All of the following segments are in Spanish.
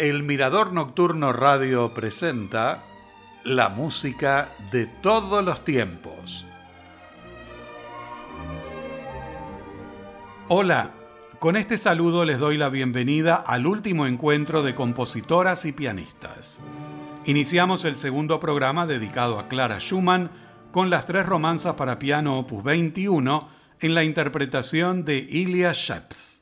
El Mirador Nocturno Radio presenta la música de todos los tiempos. Hola, con este saludo les doy la bienvenida al último encuentro de compositoras y pianistas. Iniciamos el segundo programa dedicado a Clara Schumann con las tres romanzas para piano opus 21 en la interpretación de Ilya Sheps.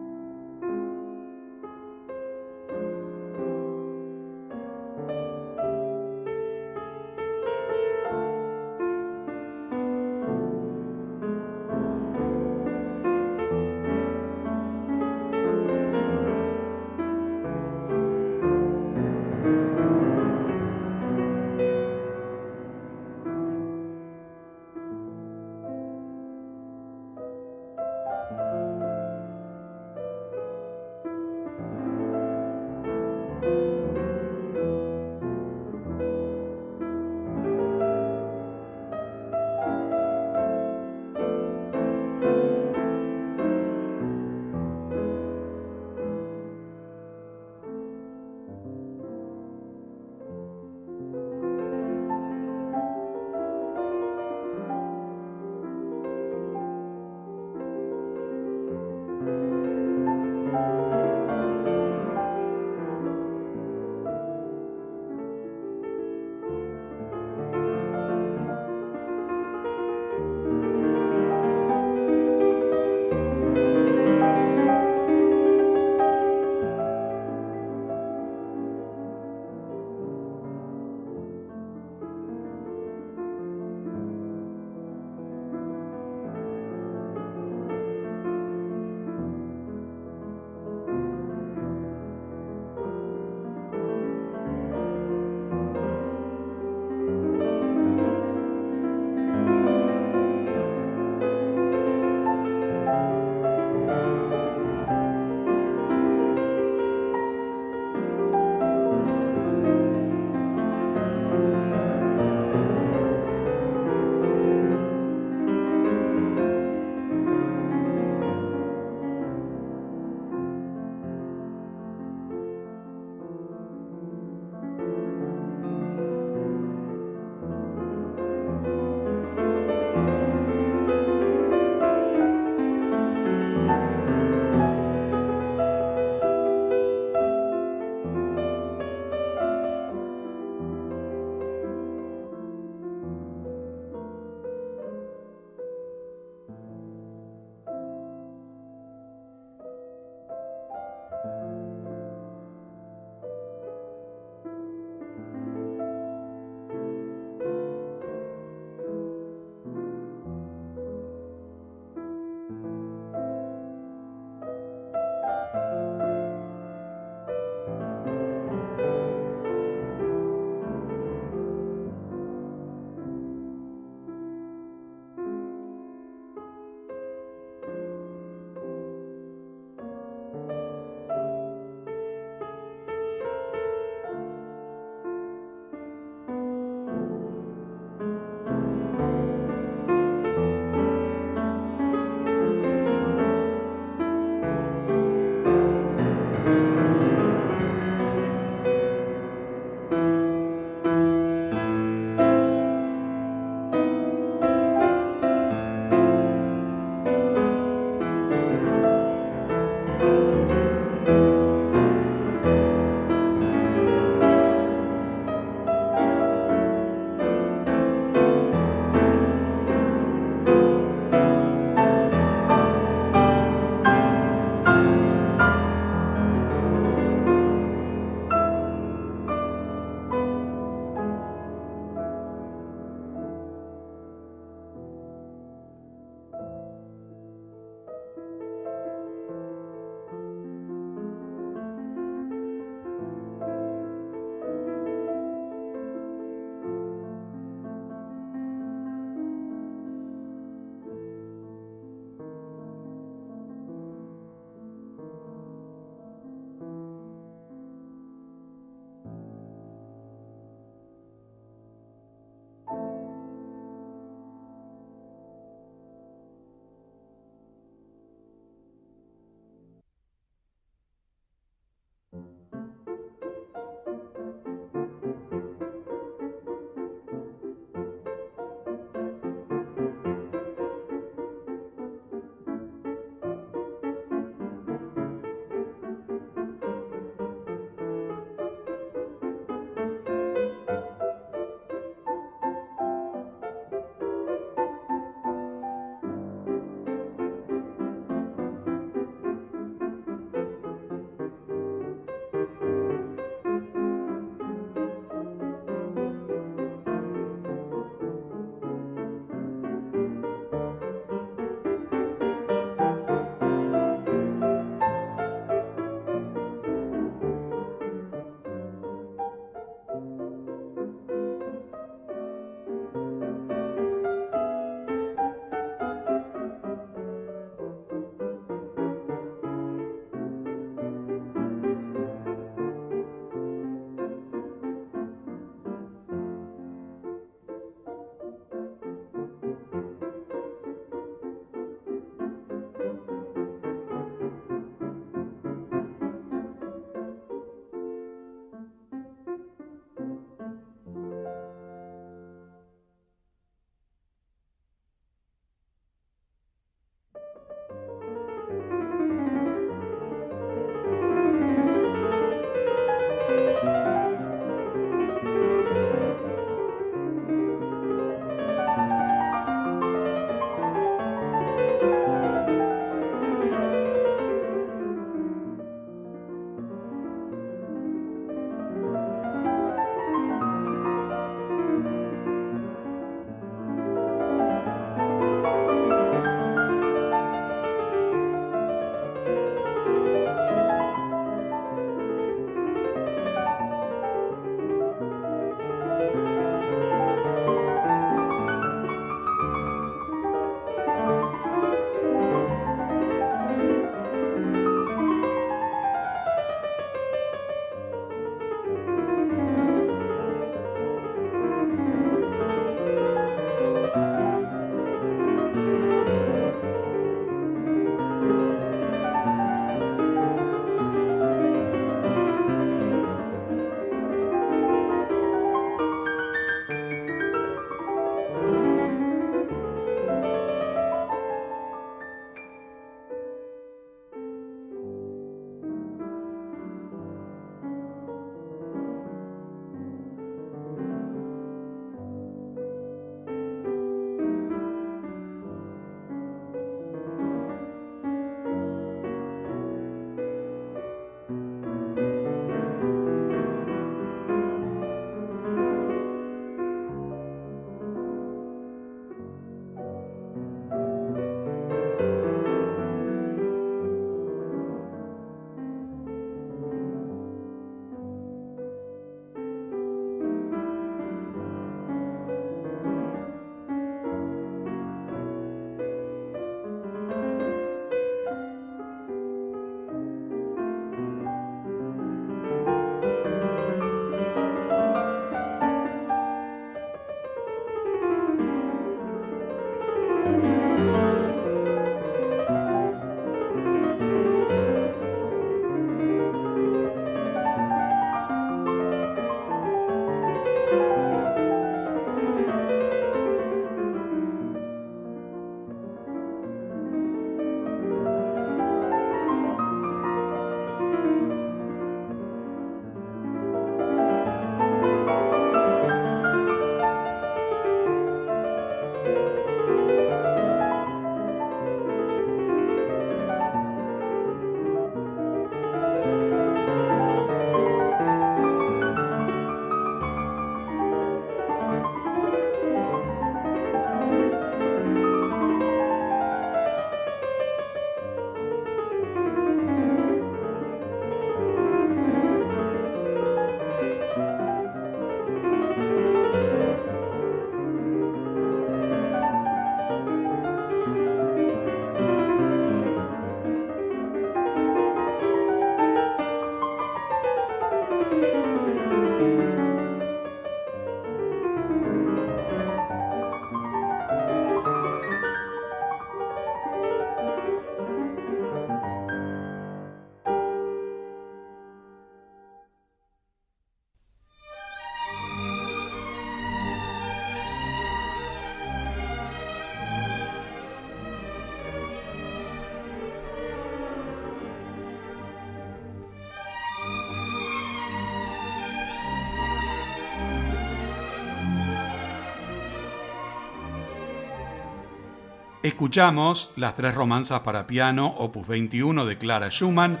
Escuchamos las tres romanzas para piano, opus 21 de Clara Schumann,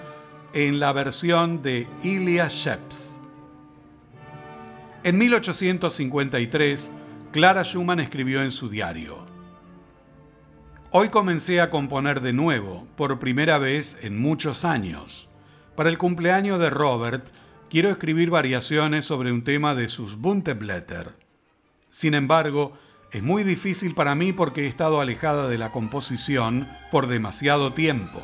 en la versión de Ilya Sheps. En 1853, Clara Schumann escribió en su diario, Hoy comencé a componer de nuevo, por primera vez en muchos años. Para el cumpleaños de Robert, quiero escribir variaciones sobre un tema de sus Bunteblätter. Sin embargo, es muy difícil para mí porque he estado alejada de la composición por demasiado tiempo.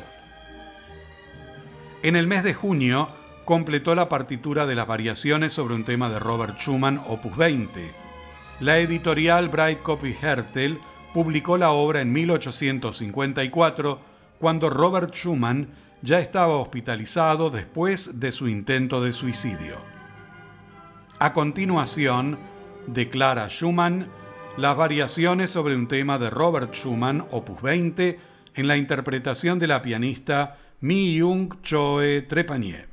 En el mes de junio completó la partitura de las variaciones sobre un tema de Robert Schumann, opus 20. La editorial Bright Copy Hertel publicó la obra en 1854, cuando Robert Schumann ya estaba hospitalizado después de su intento de suicidio. A continuación, declara Schumann las variaciones sobre un tema de Robert Schumann, opus 20, en la interpretación de la pianista Mi Jung Choe Trepanier.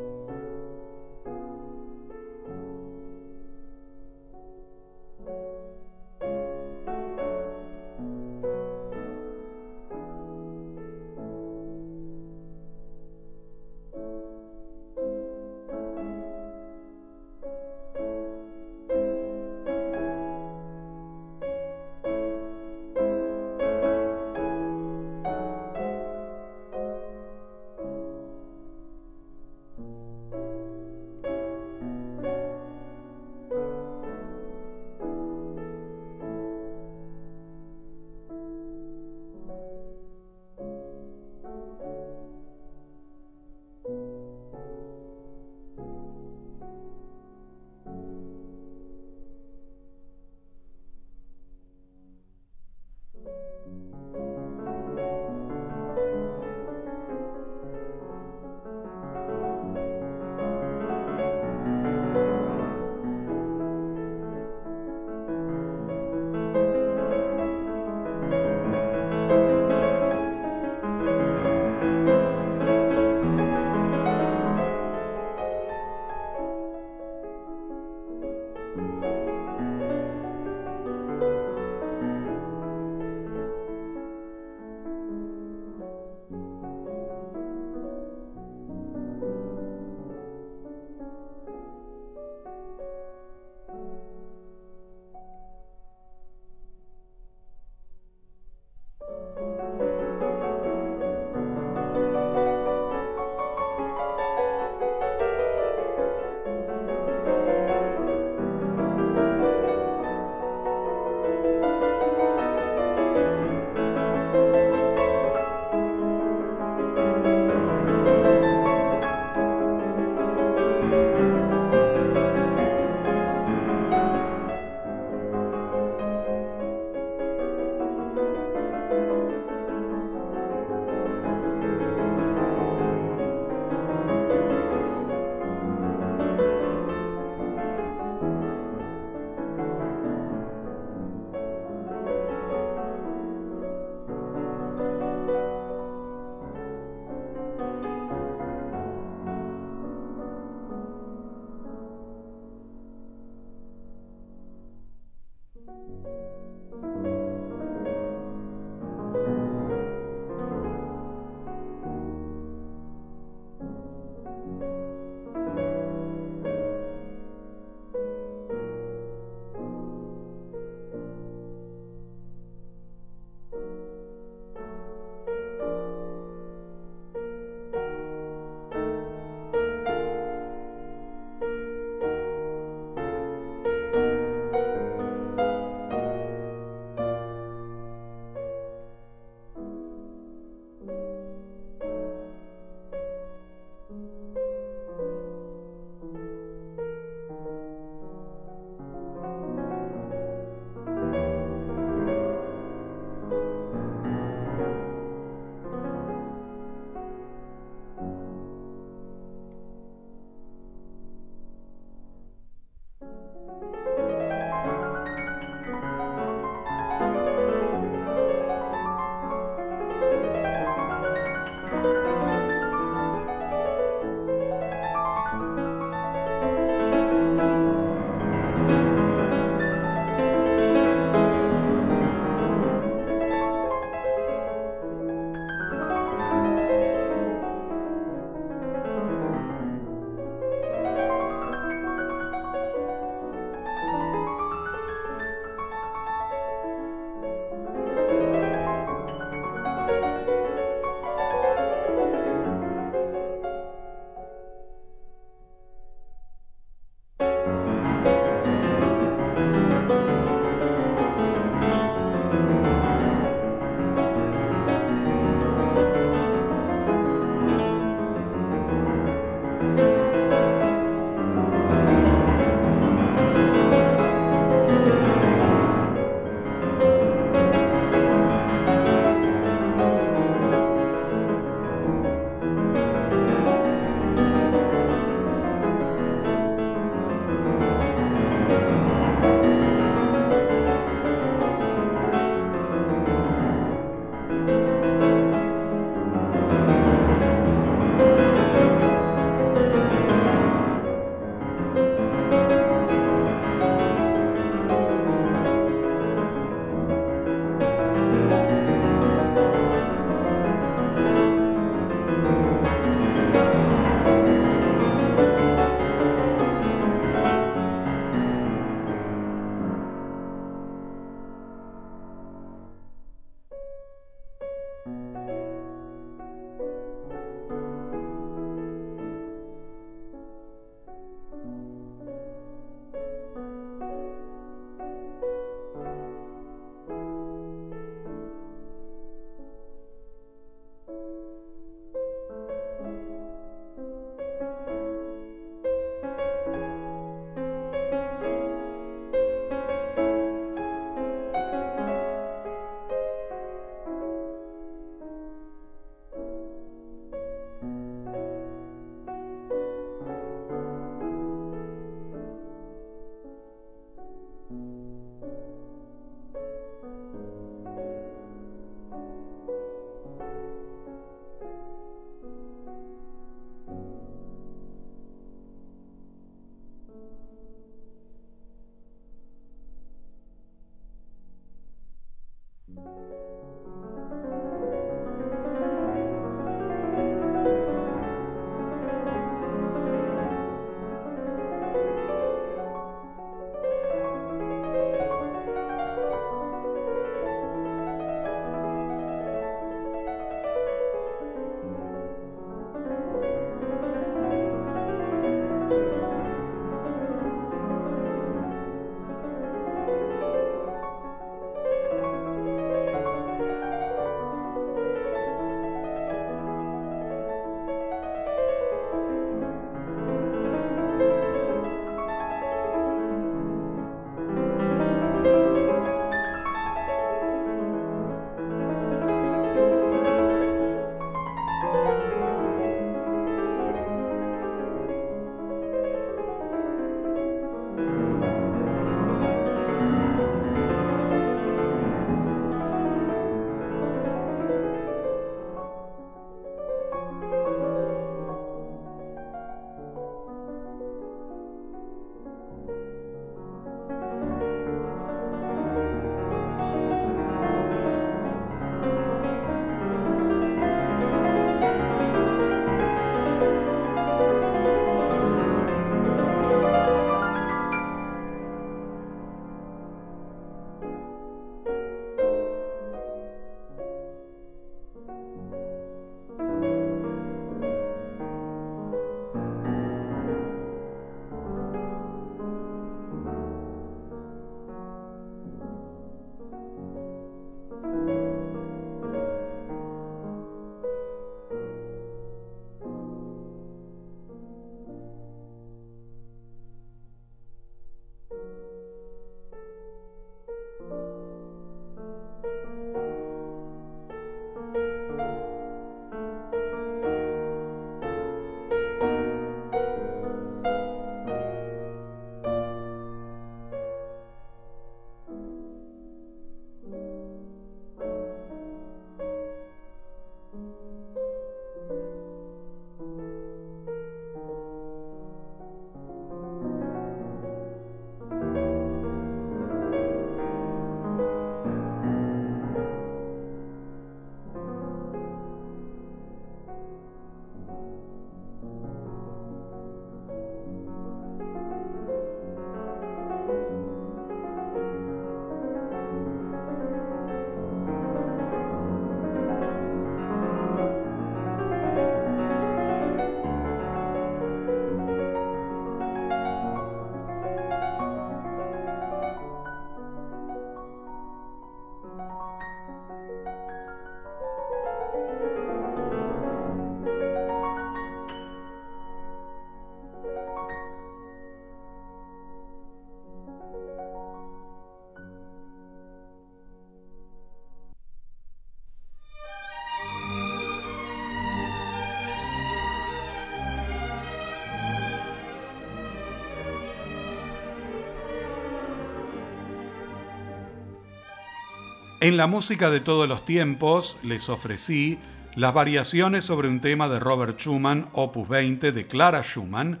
En la música de todos los tiempos les ofrecí las variaciones sobre un tema de Robert Schumann, opus 20 de Clara Schumann,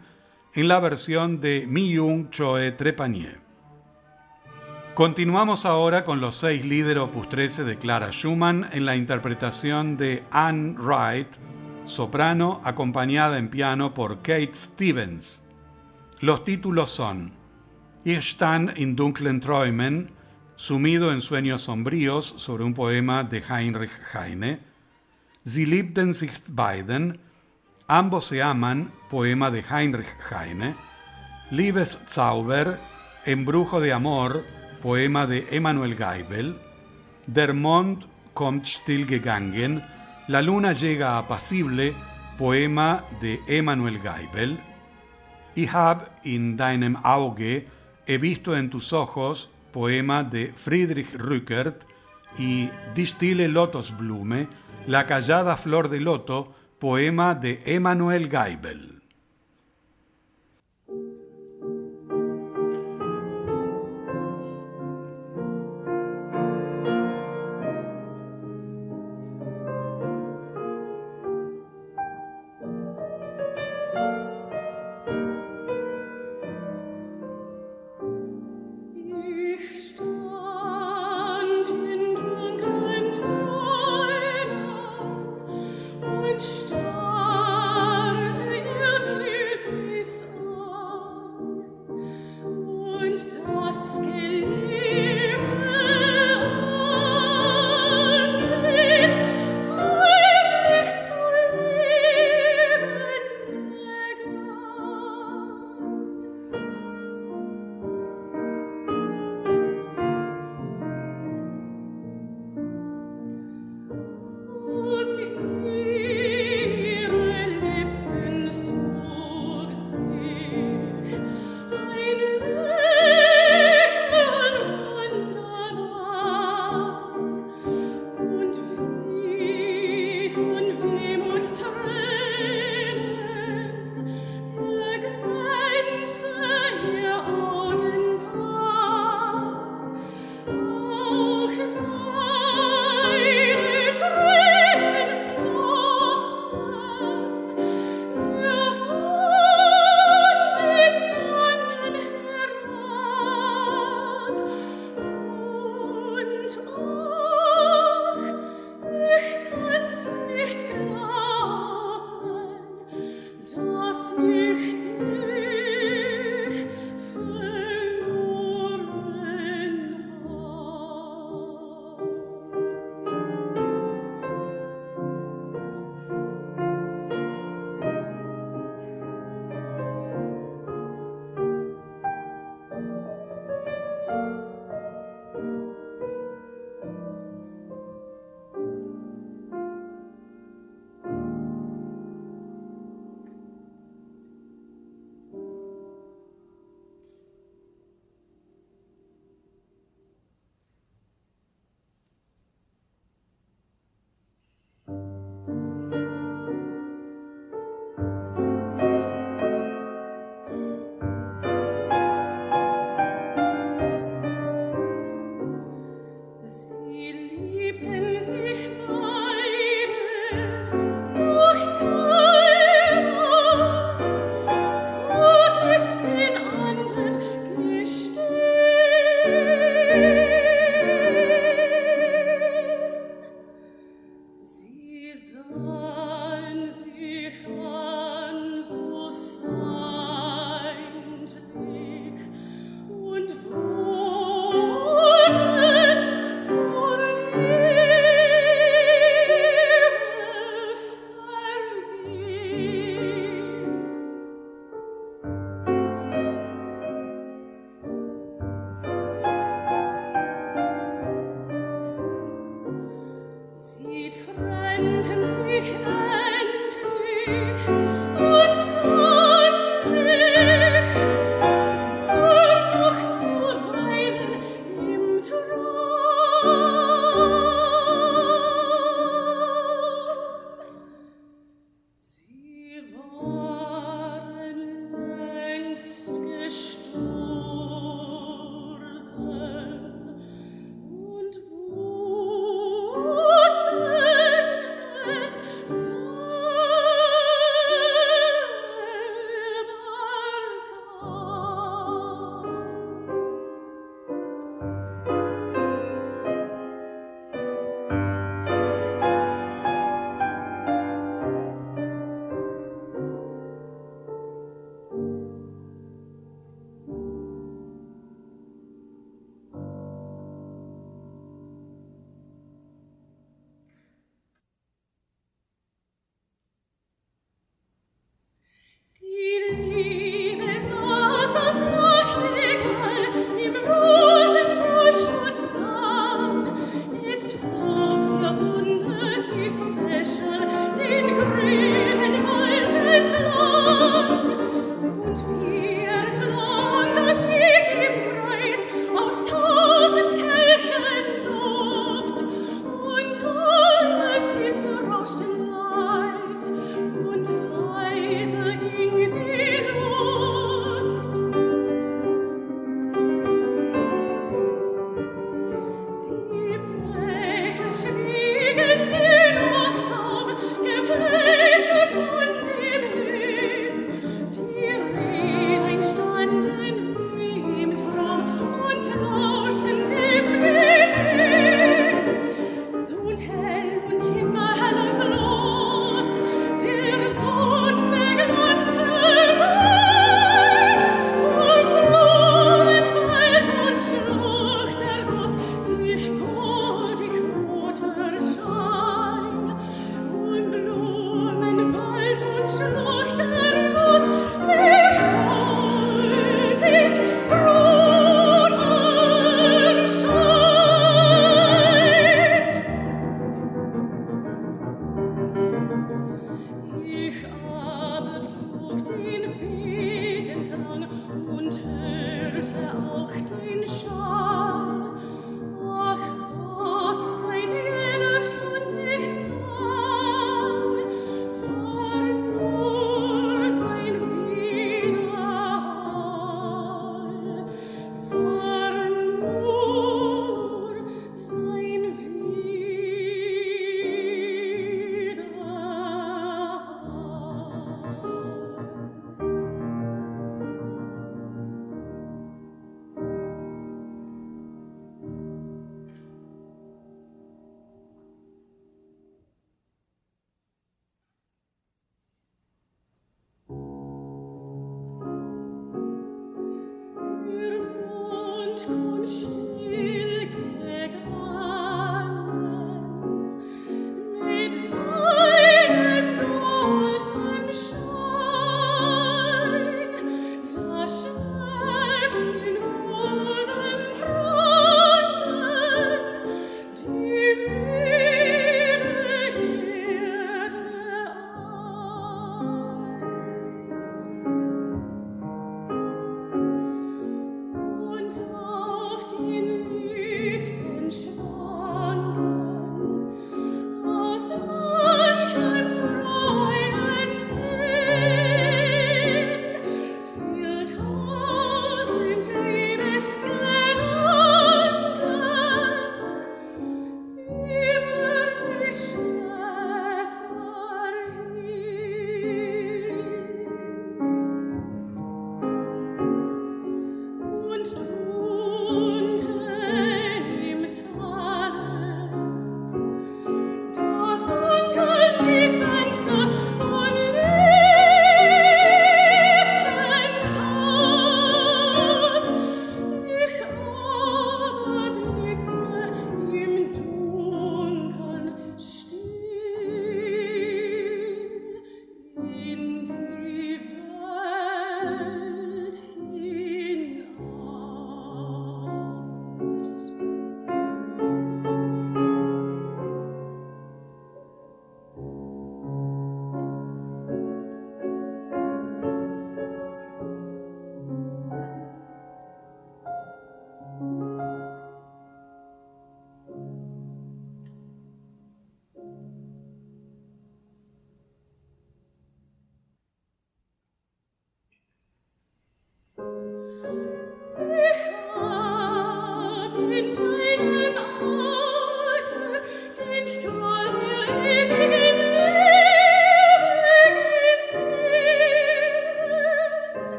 en la versión de Mi-Young Choe Trepanier. Continuamos ahora con los seis líderes opus 13 de Clara Schumann en la interpretación de Anne Wright, soprano acompañada en piano por Kate Stevens. Los títulos son Ich stand in dunklen Träumen, sumido en sueños sombríos sobre un poema de Heinrich Heine, Sie liebten sich beiden, Ambos se aman, poema de Heinrich Heine, Liebeszauber, Embrujo de amor, poema de Emanuel Geibel, Der Mond kommt still gegangen, La luna llega apacible, poema de Emanuel Geibel, Ich hab in deinem Auge, he visto en tus ojos, poema de Friedrich Rückert, y Distille Lotosblume, La callada flor de loto, poema de Emanuel Geibel.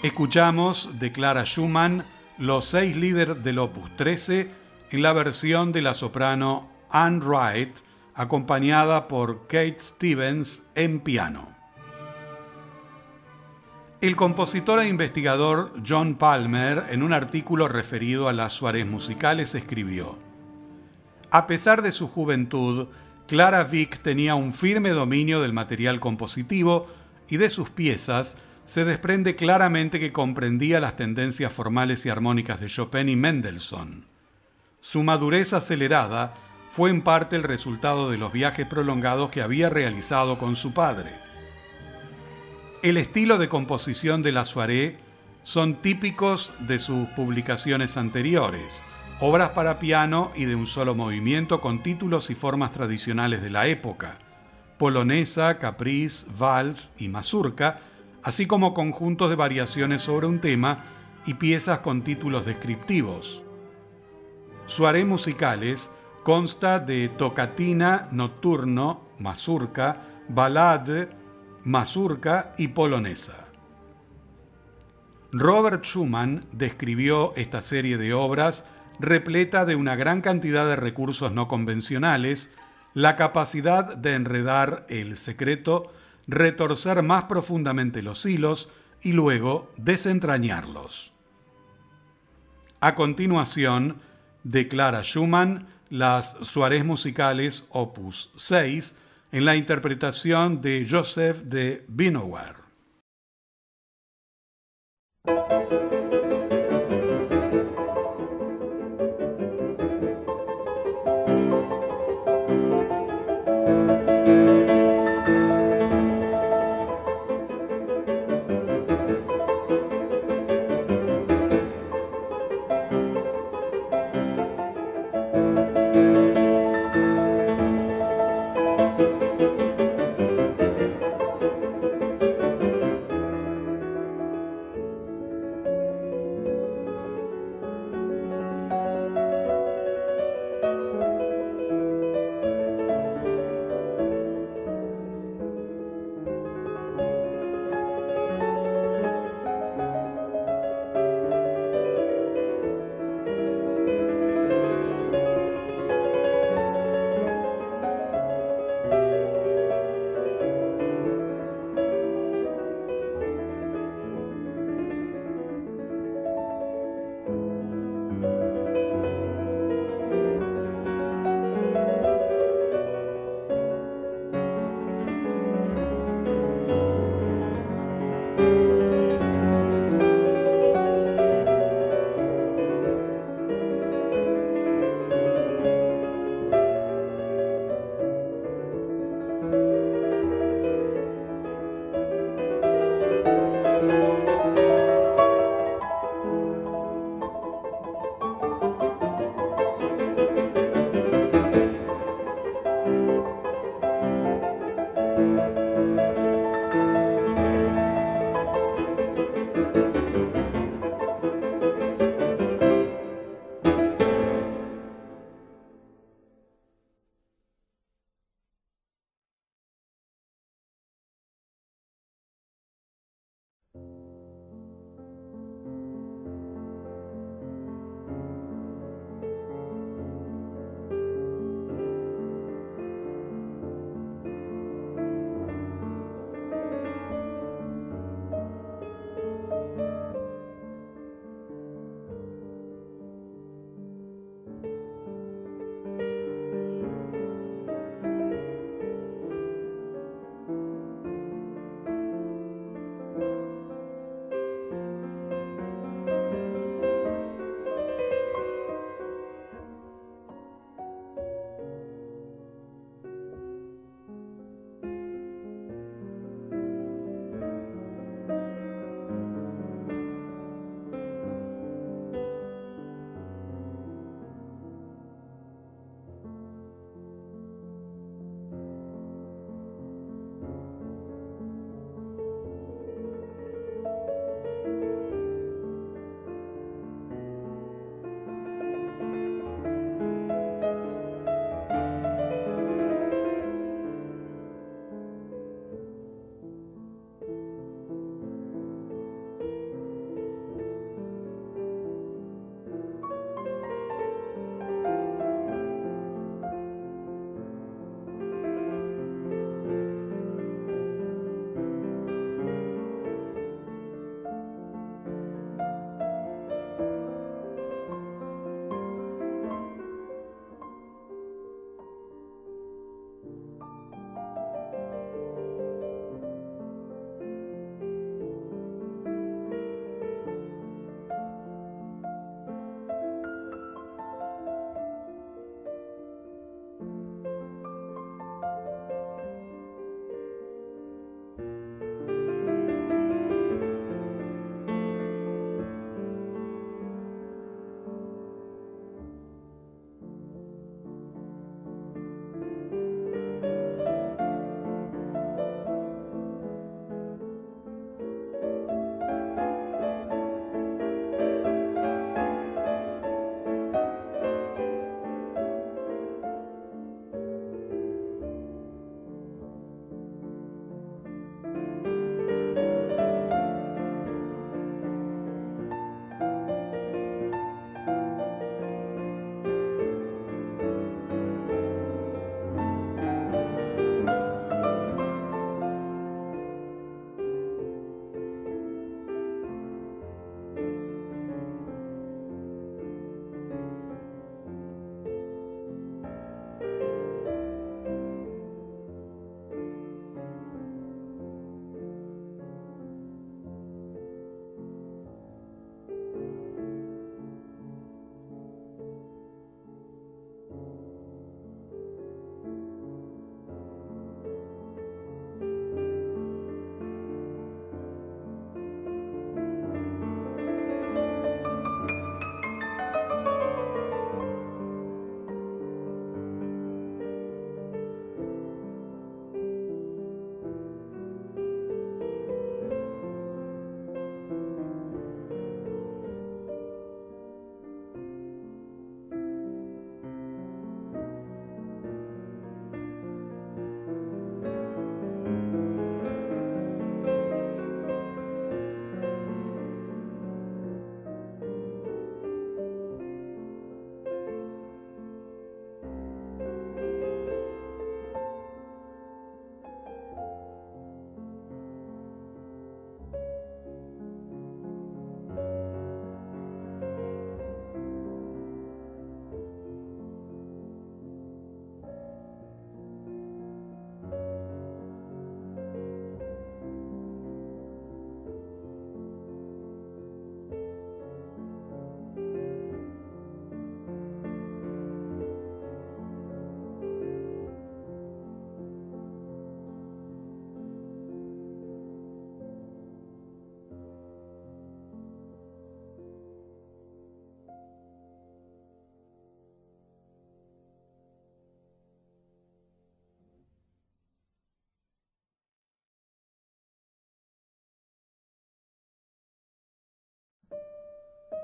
Escuchamos de Clara Schumann los seis líderes del Opus 13 en la versión de la soprano Anne Wright, acompañada por Kate Stevens en piano. El compositor e investigador John Palmer, en un artículo referido a las Suárez musicales, escribió: A pesar de su juventud, Clara Vick tenía un firme dominio del material compositivo y de sus piezas se desprende claramente que comprendía las tendencias formales y armónicas de Chopin y Mendelssohn. Su madurez acelerada fue en parte el resultado de los viajes prolongados que había realizado con su padre. El estilo de composición de la soirée son típicos de sus publicaciones anteriores, obras para piano y de un solo movimiento con títulos y formas tradicionales de la época, polonesa, capriz, vals y mazurca, así como conjuntos de variaciones sobre un tema y piezas con títulos descriptivos. Su aré musicales consta de tocatina, nocturno, mazurca, balade, mazurca y polonesa. Robert Schumann describió esta serie de obras repleta de una gran cantidad de recursos no convencionales, la capacidad de enredar el secreto, retorcer más profundamente los hilos y luego desentrañarlos. A continuación, declara Schumann las Suárez musicales opus 6 en la interpretación de Joseph de Binauer.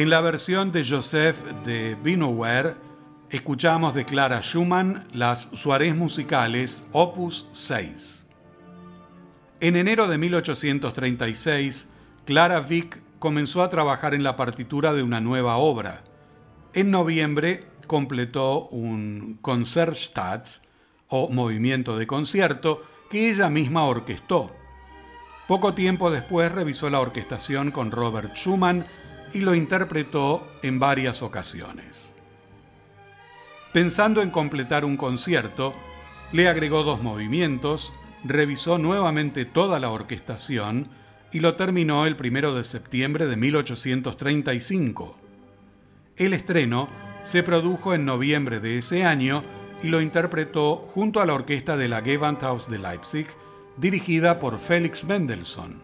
En la versión de Joseph de Binoware, escuchamos de Clara Schumann las Suárez musicales Opus 6. En enero de 1836, Clara Vick comenzó a trabajar en la partitura de una nueva obra. En noviembre completó un Concertstats o movimiento de concierto que ella misma orquestó. Poco tiempo después revisó la orquestación con Robert Schumann y lo interpretó en varias ocasiones. Pensando en completar un concierto, le agregó dos movimientos, revisó nuevamente toda la orquestación y lo terminó el primero de septiembre de 1835. El estreno se produjo en noviembre de ese año y lo interpretó junto a la orquesta de la Gewandhaus de Leipzig, dirigida por Felix Mendelssohn.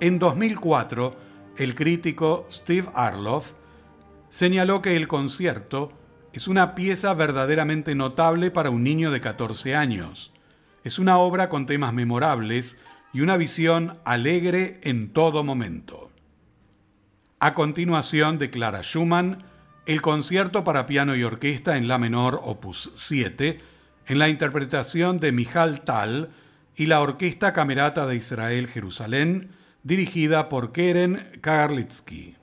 En 2004 el crítico Steve Arloff señaló que el concierto es una pieza verdaderamente notable para un niño de 14 años. Es una obra con temas memorables y una visión alegre en todo momento. A continuación de Clara Schumann, el concierto para piano y orquesta en la menor opus 7, en la interpretación de Michal Tal y la Orquesta Camerata de Israel Jerusalén, dirigida por Keren Kagarlitsky.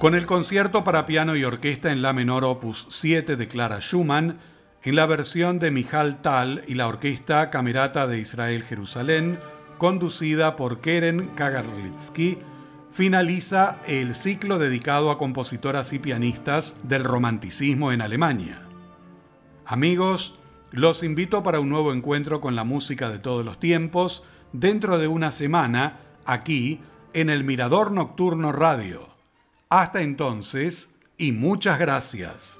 Con el concierto para piano y orquesta en la menor opus 7 de Clara Schumann, en la versión de Michal Tal y la Orquesta Camerata de Israel Jerusalén, conducida por Keren Kagarlitsky, finaliza el ciclo dedicado a compositoras y pianistas del romanticismo en Alemania. Amigos, los invito para un nuevo encuentro con la música de todos los tiempos dentro de una semana aquí en el Mirador Nocturno Radio. Hasta entonces y muchas gracias.